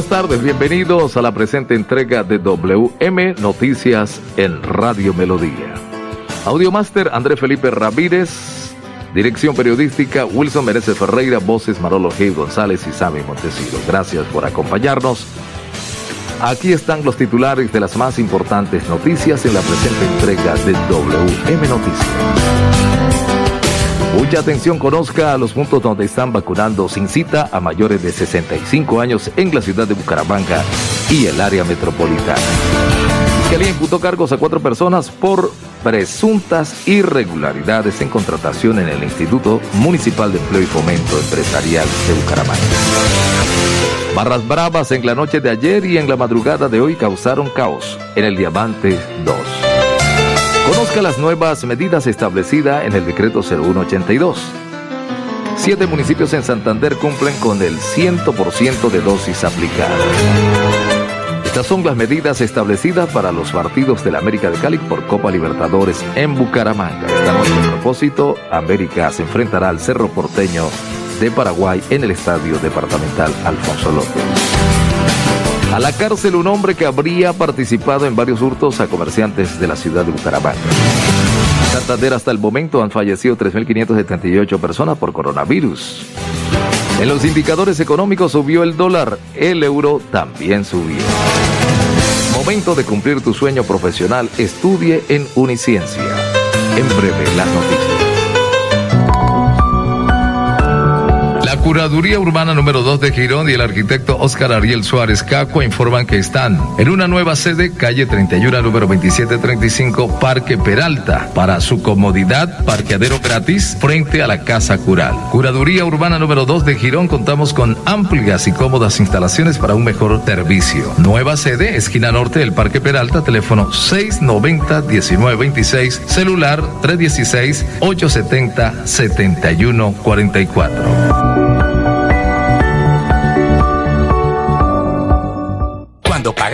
Buenas tardes, bienvenidos a la presente entrega de WM Noticias en Radio Melodía. Audiomaster André Felipe Ramírez, dirección periodística Wilson Meneses Ferreira, voces Marolo G. González y Sammy Montesinos. Gracias por acompañarnos. Aquí están los titulares de las más importantes noticias en la presente entrega de WM Noticias. Mucha atención, conozca los puntos donde están vacunando sin cita a mayores de 65 años en la ciudad de Bucaramanga y el área metropolitana. Fiscalía imputó cargos a cuatro personas por presuntas irregularidades en contratación en el Instituto Municipal de Empleo y Fomento Empresarial de Bucaramanga. Barras bravas en la noche de ayer y en la madrugada de hoy causaron caos en el Diamante 2. Conozca las nuevas medidas establecidas en el decreto 0182. Siete municipios en Santander cumplen con el 100% de dosis aplicadas. Estas son las medidas establecidas para los partidos de la América de Cali por Copa Libertadores en Bucaramanga. Esta noche, a propósito, América se enfrentará al Cerro Porteño de Paraguay en el Estadio Departamental Alfonso López. A la cárcel un hombre que habría participado en varios hurtos a comerciantes de la ciudad de Bucaramanga. En Santander hasta el momento han fallecido 3.578 personas por coronavirus. En los indicadores económicos subió el dólar, el euro también subió. Momento de cumplir tu sueño profesional, estudie en Uniciencia. En breve, las noticias. Curaduría Urbana número 2 de Girón y el arquitecto Oscar Ariel Suárez Caco informan que están en una nueva sede, calle 31, número 2735, Parque Peralta. Para su comodidad, parqueadero gratis frente a la Casa Cural. Curaduría Urbana número 2 de Girón, contamos con amplias y cómodas instalaciones para un mejor servicio. Nueva sede, esquina norte del Parque Peralta, teléfono 690-1926, celular 316-870-7144.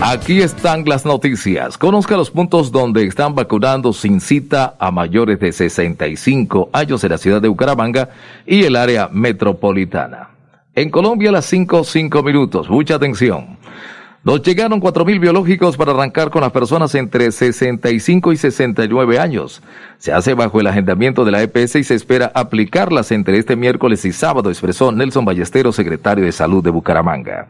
Aquí están las noticias. Conozca los puntos donde están vacunando sin cita a mayores de 65 años en la ciudad de Bucaramanga y el área metropolitana. En Colombia, a las 5, 5 minutos. Mucha atención. Nos llegaron 4.000 biológicos para arrancar con las personas entre 65 y 69 años. Se hace bajo el agendamiento de la EPS y se espera aplicarlas entre este miércoles y sábado, expresó Nelson Ballestero, secretario de Salud de Bucaramanga.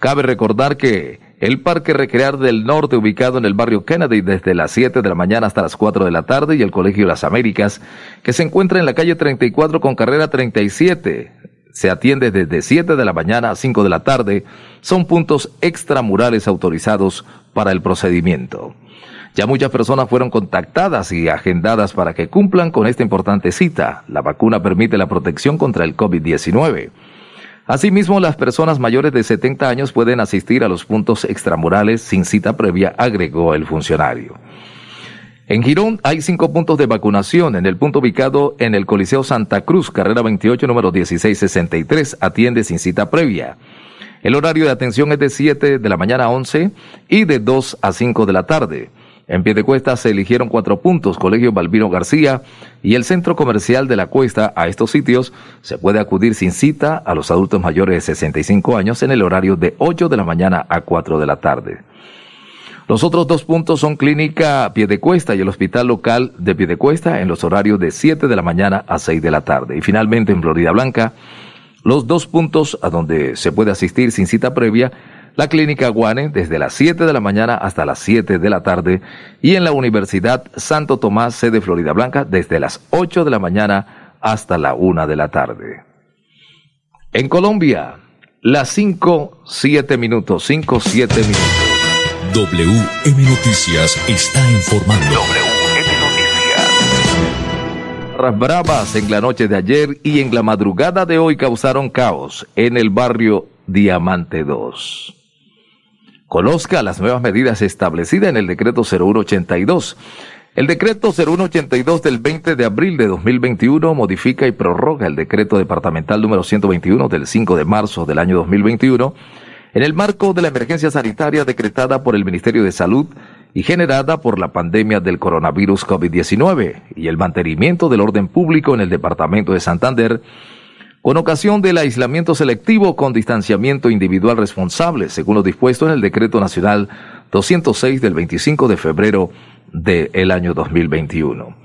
Cabe recordar que el Parque Recrear del Norte, ubicado en el barrio Kennedy desde las 7 de la mañana hasta las 4 de la tarde, y el Colegio Las Américas, que se encuentra en la calle 34 con carrera 37, se atiende desde 7 de la mañana a 5 de la tarde, son puntos extramurales autorizados para el procedimiento. Ya muchas personas fueron contactadas y agendadas para que cumplan con esta importante cita. La vacuna permite la protección contra el COVID-19. Asimismo, las personas mayores de 70 años pueden asistir a los puntos extramurales sin cita previa, agregó el funcionario. En Girón hay cinco puntos de vacunación. En el punto ubicado en el Coliseo Santa Cruz, carrera 28, número 1663, atiende sin cita previa. El horario de atención es de 7 de la mañana a 11 y de 2 a 5 de la tarde. En pie de cuesta se eligieron cuatro puntos, Colegio Balbino García y el Centro Comercial de la Cuesta. A estos sitios se puede acudir sin cita a los adultos mayores de 65 años en el horario de 8 de la mañana a 4 de la tarde. Los otros dos puntos son Clínica Piedecuesta y el Hospital Local de Piedecuesta en los horarios de 7 de la mañana a 6 de la tarde. Y finalmente en Florida Blanca, los dos puntos a donde se puede asistir sin cita previa la Clínica Guane desde las 7 de la mañana hasta las 7 de la tarde y en la Universidad Santo Tomás, sede Florida Blanca, desde las 8 de la mañana hasta la 1 de la tarde. En Colombia, las 5, 7 minutos, 5, 7 minutos. WM Noticias está informando. WM Noticias. Bravas en la noche de ayer y en la madrugada de hoy causaron caos en el barrio Diamante 2. Conozca las nuevas medidas establecidas en el decreto 0182. El decreto 0182 del 20 de abril de 2021 modifica y prorroga el decreto departamental número 121 del 5 de marzo del año 2021 en el marco de la emergencia sanitaria decretada por el Ministerio de Salud y generada por la pandemia del coronavirus COVID-19 y el mantenimiento del orden público en el departamento de Santander con ocasión del aislamiento selectivo con distanciamiento individual responsable, según lo dispuesto en el Decreto Nacional 206 del 25 de febrero del año 2021.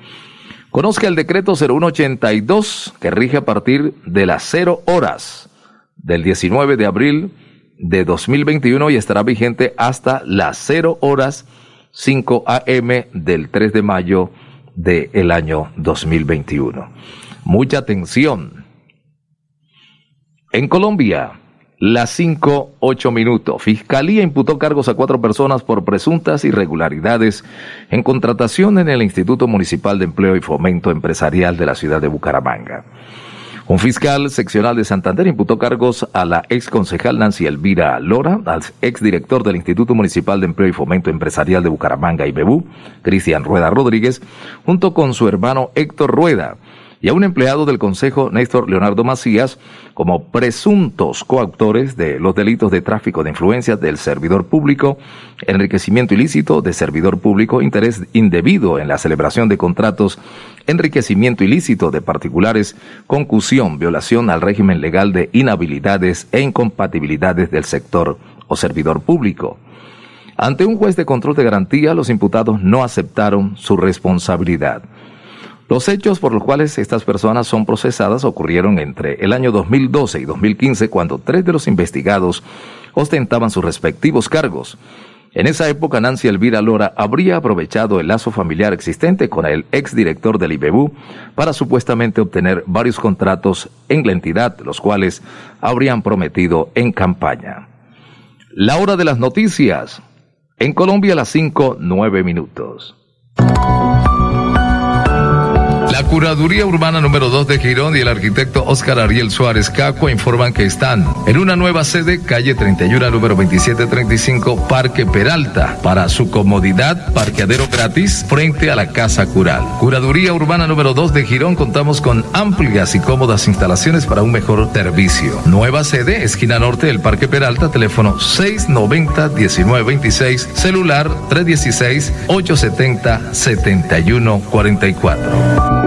Conozca el decreto 0182 que rige a partir de las 0 horas del 19 de abril de 2021 y estará vigente hasta las 0 horas 5 am del 3 de mayo del año 2021. Mucha atención en Colombia, las 5, 8 minutos. Fiscalía imputó cargos a cuatro personas por presuntas irregularidades en contratación en el Instituto Municipal de Empleo y Fomento Empresarial de la ciudad de Bucaramanga. Un fiscal seccional de Santander imputó cargos a la ex concejal Nancy Elvira Lora, al ex director del Instituto Municipal de Empleo y Fomento Empresarial de Bucaramanga y Bebú, Cristian Rueda Rodríguez, junto con su hermano Héctor Rueda y a un empleado del Consejo, Néstor Leonardo Macías, como presuntos coautores de los delitos de tráfico de influencias del servidor público, enriquecimiento ilícito de servidor público, interés indebido en la celebración de contratos, enriquecimiento ilícito de particulares, concusión, violación al régimen legal de inhabilidades e incompatibilidades del sector o servidor público. Ante un juez de control de garantía, los imputados no aceptaron su responsabilidad. Los hechos por los cuales estas personas son procesadas ocurrieron entre el año 2012 y 2015 cuando tres de los investigados ostentaban sus respectivos cargos. En esa época, Nancy Elvira Lora habría aprovechado el lazo familiar existente con el exdirector del IBEBU para supuestamente obtener varios contratos en la entidad, los cuales habrían prometido en campaña. La hora de las noticias. En Colombia, a las 5, 9 minutos. La Curaduría Urbana número 2 de Girón y el arquitecto Oscar Ariel Suárez Caco informan que están en una nueva sede, calle 31, número 2735, Parque Peralta. Para su comodidad, parqueadero gratis frente a la Casa Cural. Curaduría Urbana número 2 de Girón, contamos con amplias y cómodas instalaciones para un mejor servicio. Nueva sede, esquina norte del Parque Peralta, teléfono 690-1926, celular 316-870-7144.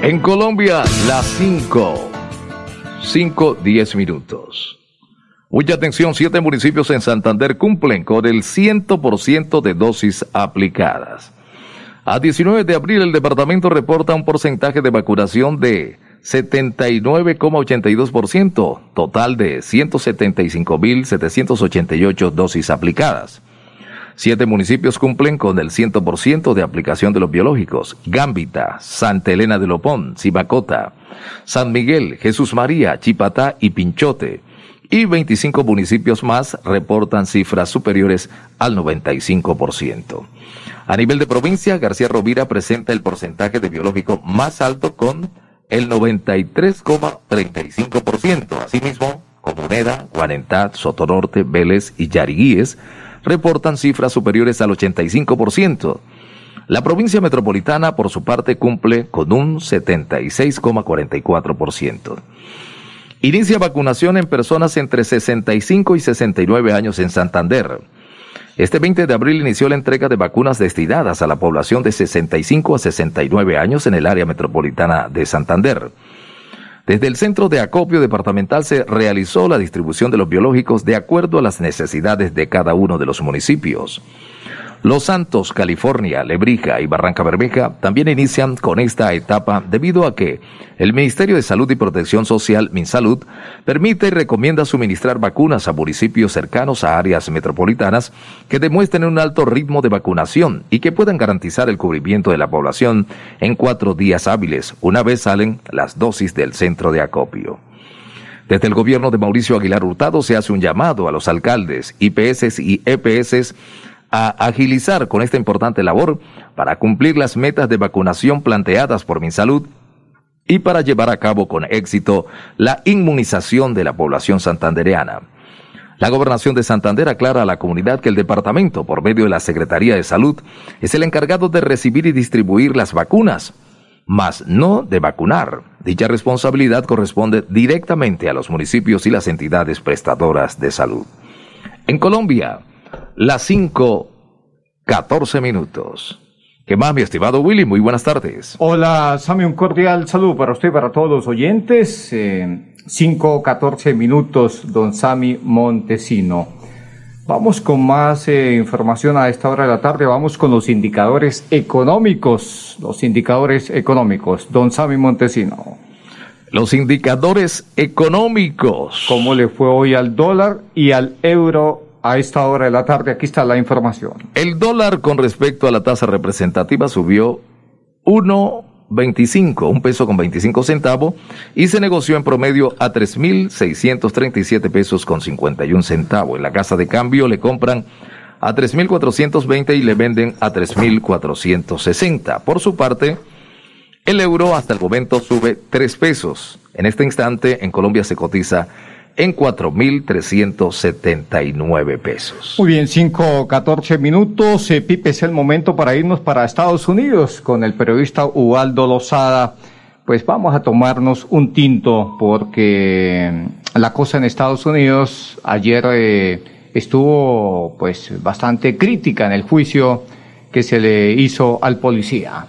En Colombia, las 5. 5, 10 minutos. Mucha atención, siete municipios en Santander cumplen con el 100% de dosis aplicadas. A 19 de abril, el departamento reporta un porcentaje de vacunación de 79,82%, total de 175.788 dosis aplicadas. Siete municipios cumplen con el 100% de aplicación de los biológicos. Gambita, Santa Elena de Lopón, Cibacota, San Miguel, Jesús María, Chipatá y Pinchote. Y 25 municipios más reportan cifras superiores al 95%. A nivel de provincia, García Rovira presenta el porcentaje de biológico más alto con el 93,35%. Asimismo, Comuneda, Guarentá, Sotonorte, Vélez y Yariguíes reportan cifras superiores al 85%. La provincia metropolitana, por su parte, cumple con un 76,44%. Inicia vacunación en personas entre 65 y 69 años en Santander. Este 20 de abril inició la entrega de vacunas destinadas a la población de 65 a 69 años en el área metropolitana de Santander. Desde el centro de acopio departamental se realizó la distribución de los biológicos de acuerdo a las necesidades de cada uno de los municipios. Los Santos, California, Lebrija y Barranca Bermeja también inician con esta etapa debido a que el Ministerio de Salud y Protección Social, MinSalud, permite y recomienda suministrar vacunas a municipios cercanos a áreas metropolitanas que demuestren un alto ritmo de vacunación y que puedan garantizar el cubrimiento de la población en cuatro días hábiles, una vez salen las dosis del centro de acopio. Desde el gobierno de Mauricio Aguilar Hurtado se hace un llamado a los alcaldes, IPS y EPS a agilizar con esta importante labor para cumplir las metas de vacunación planteadas por MinSalud y para llevar a cabo con éxito la inmunización de la población santandereana. La gobernación de Santander aclara a la comunidad que el departamento, por medio de la Secretaría de Salud, es el encargado de recibir y distribuir las vacunas, mas no de vacunar. Dicha responsabilidad corresponde directamente a los municipios y las entidades prestadoras de salud. En Colombia, las 5, 14 minutos. ¿Qué más, mi estimado Willy? Muy buenas tardes. Hola, Sami, un cordial saludo para usted y para todos los oyentes. Eh, 5, 14 minutos, don Sami Montesino. Vamos con más eh, información a esta hora de la tarde. Vamos con los indicadores económicos. Los indicadores económicos. Don Sami Montesino. Los indicadores económicos. ¿Cómo le fue hoy al dólar y al euro a esta hora de la tarde? Aquí está la información. El dólar con respecto a la tasa representativa subió 1.25, un peso con 25 centavos, y se negoció en promedio a 3.637 pesos con 51 centavos. En la casa de cambio le compran a 3.420 y le venden a 3.460. Por su parte, el euro hasta el momento sube 3 pesos. En este instante en Colombia se cotiza en 4.379 pesos. Muy bien, 5, 14 minutos. Eh, Pipe, es el momento para irnos para Estados Unidos con el periodista Ubaldo Lozada. Pues vamos a tomarnos un tinto porque la cosa en Estados Unidos ayer eh, estuvo pues bastante crítica en el juicio que se le hizo al policía.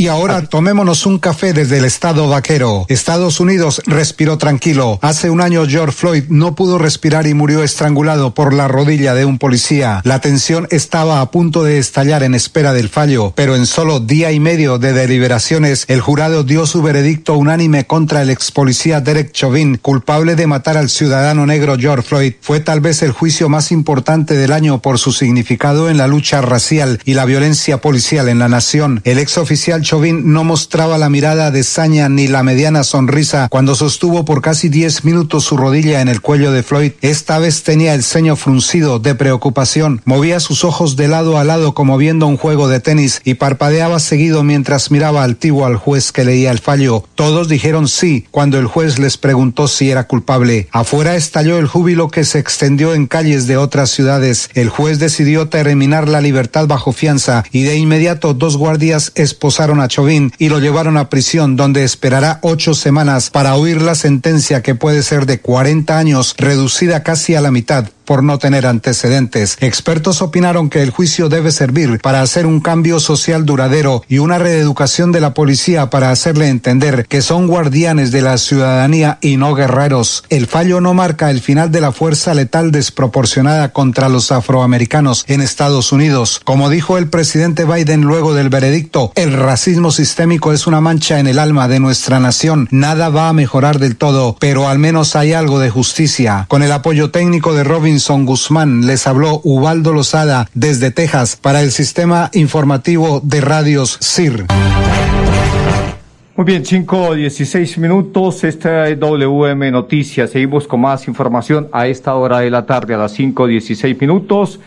Y ahora tomémonos un café desde el estado vaquero. Estados Unidos respiró tranquilo. Hace un año George Floyd no pudo respirar y murió estrangulado por la rodilla de un policía. La tensión estaba a punto de estallar en espera del fallo, pero en solo día y medio de deliberaciones, el jurado dio su veredicto unánime contra el ex policía Derek Chauvin, culpable de matar al ciudadano negro George Floyd. Fue tal vez el juicio más importante del año por su significado en la lucha racial y la violencia policial en la nación. El ex oficial Chauvin no mostraba la mirada de saña ni la mediana sonrisa cuando sostuvo por casi 10 minutos su rodilla en el cuello de Floyd. Esta vez tenía el ceño fruncido de preocupación. Movía sus ojos de lado a lado como viendo un juego de tenis y parpadeaba seguido mientras miraba altivo al juez que leía el fallo. Todos dijeron sí cuando el juez les preguntó si era culpable. Afuera estalló el júbilo que se extendió en calles de otras ciudades. El juez decidió terminar la libertad bajo fianza y de inmediato dos guardias esposaron a Chauvin y lo llevaron a prisión donde esperará ocho semanas para oír la sentencia que puede ser de 40 años reducida casi a la mitad por no tener antecedentes. Expertos opinaron que el juicio debe servir para hacer un cambio social duradero y una reeducación de la policía para hacerle entender que son guardianes de la ciudadanía y no guerreros. El fallo no marca el final de la fuerza letal desproporcionada contra los afroamericanos en Estados Unidos. Como dijo el presidente Biden luego del veredicto, el racismo sistémico es una mancha en el alma de nuestra nación. Nada va a mejorar del todo, pero al menos hay algo de justicia. Con el apoyo técnico de Robin Son Guzmán. Les habló Ubaldo Lozada desde Texas para el sistema informativo de radios CIR. Muy bien, 5 16 minutos. Esta es WM Noticias. Seguimos con más información a esta hora de la tarde, a las 5 16 minutos.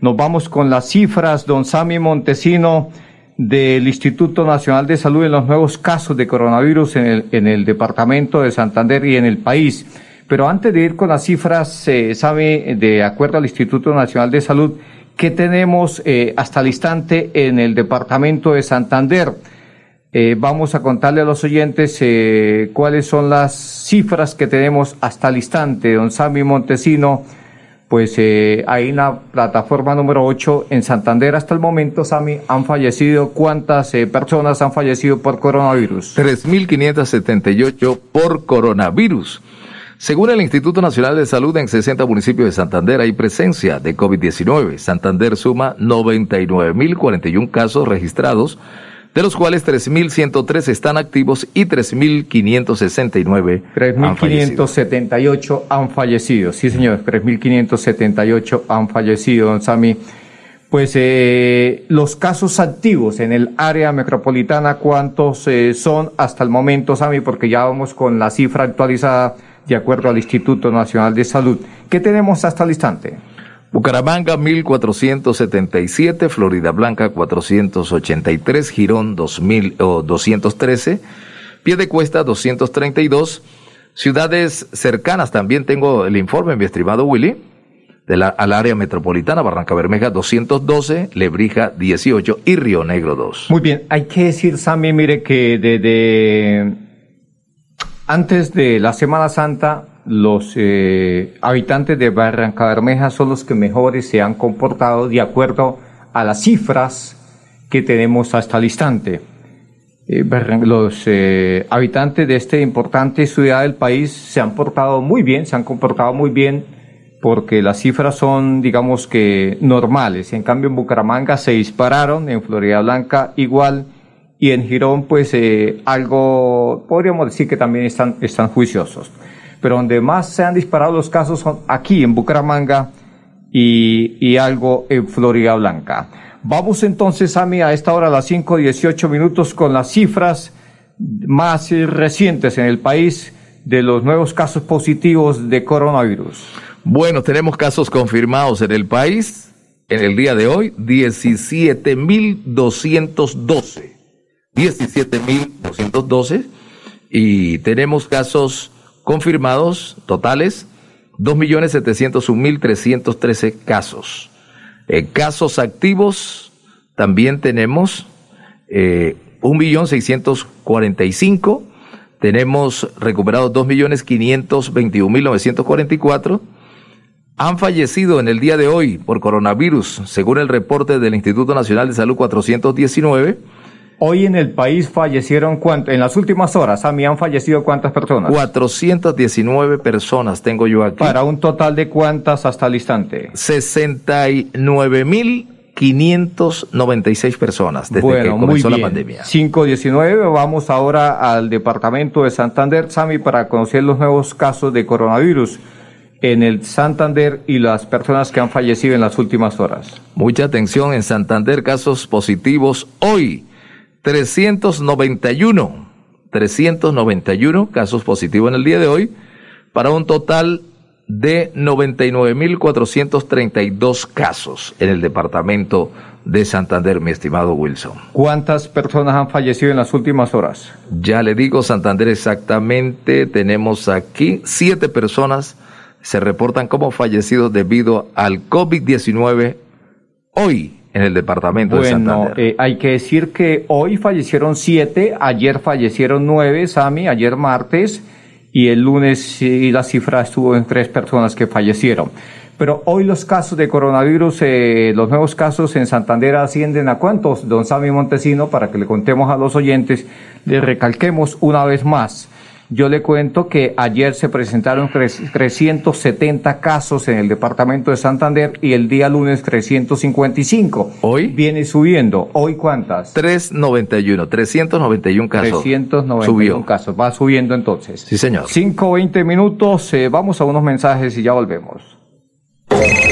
Nos vamos con las cifras, don Sami Montesino, del Instituto Nacional de Salud en los nuevos casos de coronavirus en el departamento de Santander y en el país. Pero antes de ir con las cifras, se sabe, de acuerdo al Instituto Nacional de Salud, que tenemos eh, hasta el instante en el departamento de Santander. Eh, vamos a contarle a los oyentes eh, cuáles son las cifras que tenemos hasta el instante. Don Sammy Montesino, pues ahí en la plataforma número 8 en Santander hasta el momento, Sami, han fallecido, ¿cuántas personas han fallecido por coronavirus? 3.578 por coronavirus. Según el Instituto Nacional de Salud, en 60 municipios de Santander hay presencia de COVID-19. Santander suma 99.041 casos registrados, de los cuales 3.103 están activos y 3.569 3.578 han fallecido. Sí, señor, 3.578 han fallecido, don Sami. Pues eh, los casos activos en el área metropolitana, ¿cuántos eh, son hasta el momento, Sami? Porque ya vamos con la cifra actualizada de acuerdo al Instituto Nacional de Salud. ¿Qué tenemos hasta el instante? Bucaramanga 1477, Florida Blanca 483, Girón 2000, 213, Cuesta 232, ciudades cercanas también tengo el informe, mi estimado Willy, de la, al área metropolitana, Barranca Bermeja 212, Lebrija 18 y Río Negro 2. Muy bien, hay que decir, Sammy, mire que desde antes de la Semana Santa, los eh, habitantes de Barranca Bermeja son los que mejores se han comportado de acuerdo a las cifras que tenemos hasta el instante. Eh, los eh, habitantes de esta importante ciudad del país se han portado muy bien, se han comportado muy bien porque las cifras son, digamos que, normales. En cambio, en Bucaramanga se dispararon, en Florida Blanca igual, y en Girón pues eh, algo, podríamos decir que también están, están juiciosos. Pero donde más se han disparado los casos son aquí en Bucaramanga y, y algo en Florida Blanca. Vamos entonces, a mí a esta hora a las 5.18 minutos con las cifras más recientes en el país de los nuevos casos positivos de coronavirus. Bueno, tenemos casos confirmados en el país en el día de hoy, 17.212. 17.212 y tenemos casos confirmados totales 2.701.313 casos. Casos activos también tenemos eh, 1.645.000. Tenemos recuperados 2.521.944. Han fallecido en el día de hoy por coronavirus, según el reporte del Instituto Nacional de Salud 419 Hoy en el país fallecieron cuánto, en las últimas horas, a mí han fallecido cuántas personas? 419 personas tengo yo aquí. Para un total de cuántas hasta el instante? 69.596 personas desde bueno, que comenzó muy la pandemia. 519, vamos ahora al departamento de Santander, Sami, para conocer los nuevos casos de coronavirus en el Santander y las personas que han fallecido en las últimas horas. Mucha atención en Santander, casos positivos hoy. 391, 391 casos positivos en el día de hoy, para un total de 99.432 casos en el departamento de Santander, mi estimado Wilson. ¿Cuántas personas han fallecido en las últimas horas? Ya le digo, Santander exactamente, tenemos aquí siete personas se reportan como fallecidos debido al COVID-19 hoy en el departamento de Bueno, Santander. eh, hay que decir que hoy fallecieron siete, ayer fallecieron nueve, Sami, ayer martes, y el lunes sí, la cifra estuvo en tres personas que fallecieron. Pero hoy los casos de coronavirus, eh, los nuevos casos en Santander ascienden a cuántos, don Sami Montesino, para que le contemos a los oyentes, le recalquemos una vez más. Yo le cuento que ayer se presentaron 370 casos en el departamento de Santander y el día lunes 355. Hoy viene subiendo. ¿Hoy cuántas? 391, 391 casos. 391 Subió. casos. Va subiendo entonces. Sí, señor. 5, 20 minutos. eh, vamos a unos mensajes y ya volvemos.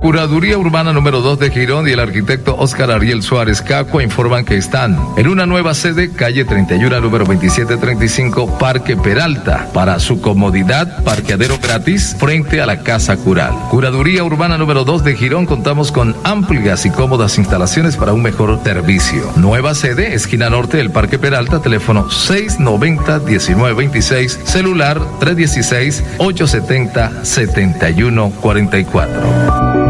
Curaduría Urbana número 2 de Girón y el arquitecto Oscar Ariel Suárez Cacua informan que están en una nueva sede, calle 31, número 2735, Parque Peralta. Para su comodidad, parqueadero gratis frente a la Casa Cural. Curaduría Urbana número 2 de Girón, contamos con amplias y cómodas instalaciones para un mejor servicio. Nueva sede, esquina norte del Parque Peralta, teléfono 690-1926, celular 316-870-7144.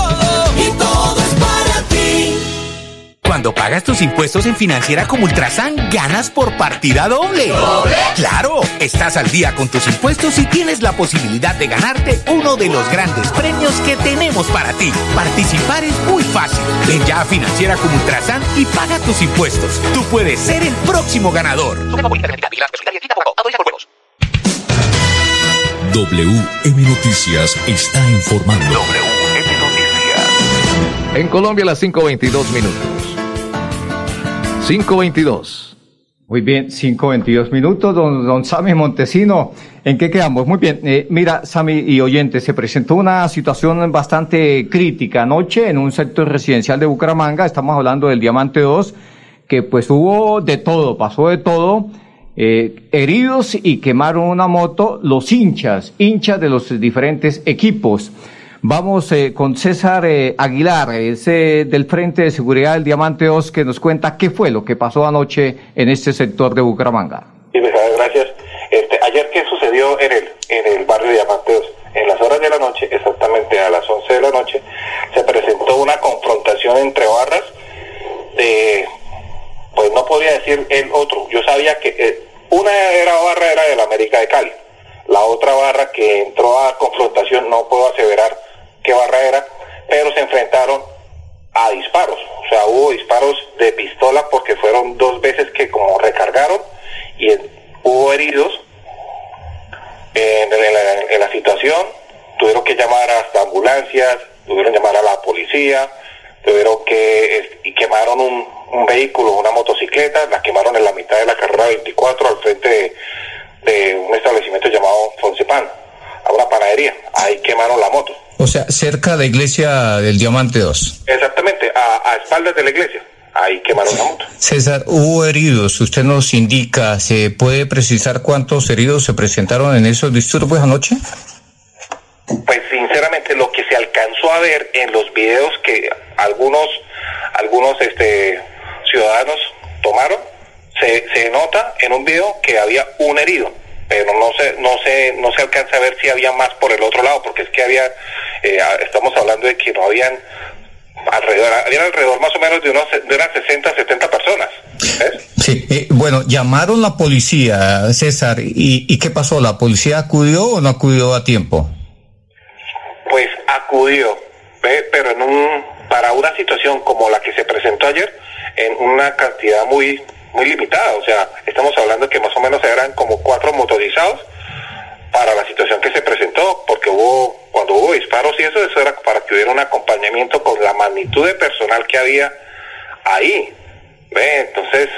Cuando pagas tus impuestos en Financiera como Ultrasan, ganas por partida doble. ¿Doble? ¡Claro! Estás al día con tus impuestos y tienes la posibilidad de ganarte uno de los grandes premios que tenemos para ti. Participar es muy fácil. Ven ya a Financiera como Ultrasan y paga tus impuestos. Tú puedes ser el próximo ganador. WM Noticias está informando. WM Noticias. En Colombia, las 5.22 minutos. 5.22. Muy bien, 5.22 minutos, don, don Sami Montesino. ¿En qué quedamos? Muy bien. Eh, mira, Sami y oyentes, se presentó una situación bastante crítica anoche en un sector residencial de Bucaramanga. Estamos hablando del Diamante 2, que pues hubo de todo, pasó de todo. Eh, heridos y quemaron una moto los hinchas, hinchas de los diferentes equipos. Vamos eh, con César eh, Aguilar, es eh, del Frente de Seguridad del Diamante 2, que nos cuenta qué fue lo que pasó anoche en este sector de Bucaramanga. Sí, gracias. Este, ayer, ¿qué sucedió en el, en el barrio Diamante 2? En las horas de la noche, exactamente a las 11 de la noche, se presentó una confrontación entre barras de, pues no podía decir el otro. Yo sabía que eh, una era barra era de la América de Cali. La otra barra que entró a confrontación, no puedo aseverar qué barra era, pero se enfrentaron a disparos. O sea, hubo disparos de pistola porque fueron dos veces que como recargaron y hubo heridos en, la, situación. Tuvieron que llamar hasta ambulancias, tuvieron que llamar a la policía, tuvieron que y quemaron un, un vehículo, una motocicleta, la quemaron en la mitad de la carrera 24 al frente de, de un establecimiento llamado Fonsepan, a una panadería. Ahí quemaron la moto. O sea, cerca de la iglesia del Diamante 2. Exactamente, a, a espaldas de la iglesia. ahí quemaron la moto. César, hubo heridos, usted nos indica, ¿se puede precisar cuántos heridos se presentaron en esos disturbios anoche? Pues sinceramente lo que se alcanzó a ver en los videos que algunos algunos este ciudadanos tomaron, se, se nota en un video que había un herido, pero no se no se no se alcanza a ver si había más por el otro lado, porque es que había eh, estamos hablando de que no habían alrededor habían alrededor más o menos de unos de unas 60 70 personas. Sí, eh, bueno, llamaron la policía, César, ¿y, ¿y qué pasó? ¿La policía acudió o no acudió a tiempo? Pues acudió, ¿ve? pero en un para una situación como la que se presentó ayer, en una cantidad muy muy limitada, o sea, estamos hablando que más o menos eran como cuatro motorizados para la situación que se presentó, porque hubo, cuando hubo disparos y eso, eso era para que hubiera un acompañamiento con la magnitud de personal que había ahí, ¿ve? Entonces,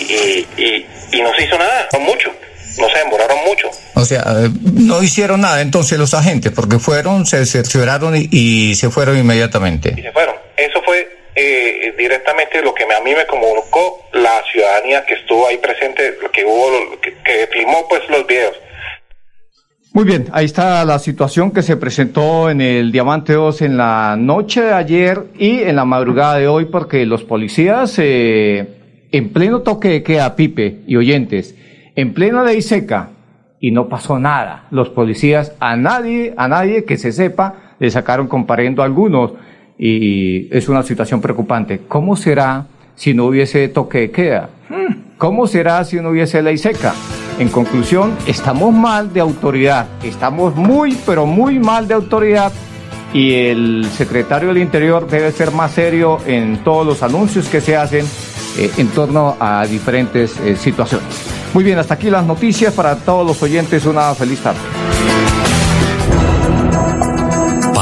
y, y, y no se hizo nada, no mucho no se demoraron mucho. O sea, eh, no hicieron nada entonces los agentes, porque fueron, se cercioraron y, y se fueron inmediatamente. Y se fueron. Eso fue eh, directamente lo que a mí me comunicó la ciudadanía que estuvo ahí presente, que hubo, que, que filmó pues los videos. Muy bien, ahí está la situación que se presentó en el Diamante 2 en la noche de ayer y en la madrugada de hoy, porque los policías, eh, en pleno toque de queda, Pipe y oyentes, en plena ley seca, y no pasó nada. Los policías, a nadie, a nadie que se sepa, le sacaron comparendo a algunos, y es una situación preocupante. ¿Cómo será si no hubiese toque de queda? ¿Cómo será si no hubiese ley seca? En conclusión, estamos mal de autoridad, estamos muy, pero muy mal de autoridad y el secretario del Interior debe ser más serio en todos los anuncios que se hacen eh, en torno a diferentes eh, situaciones. Muy bien, hasta aquí las noticias para todos los oyentes. Una feliz tarde.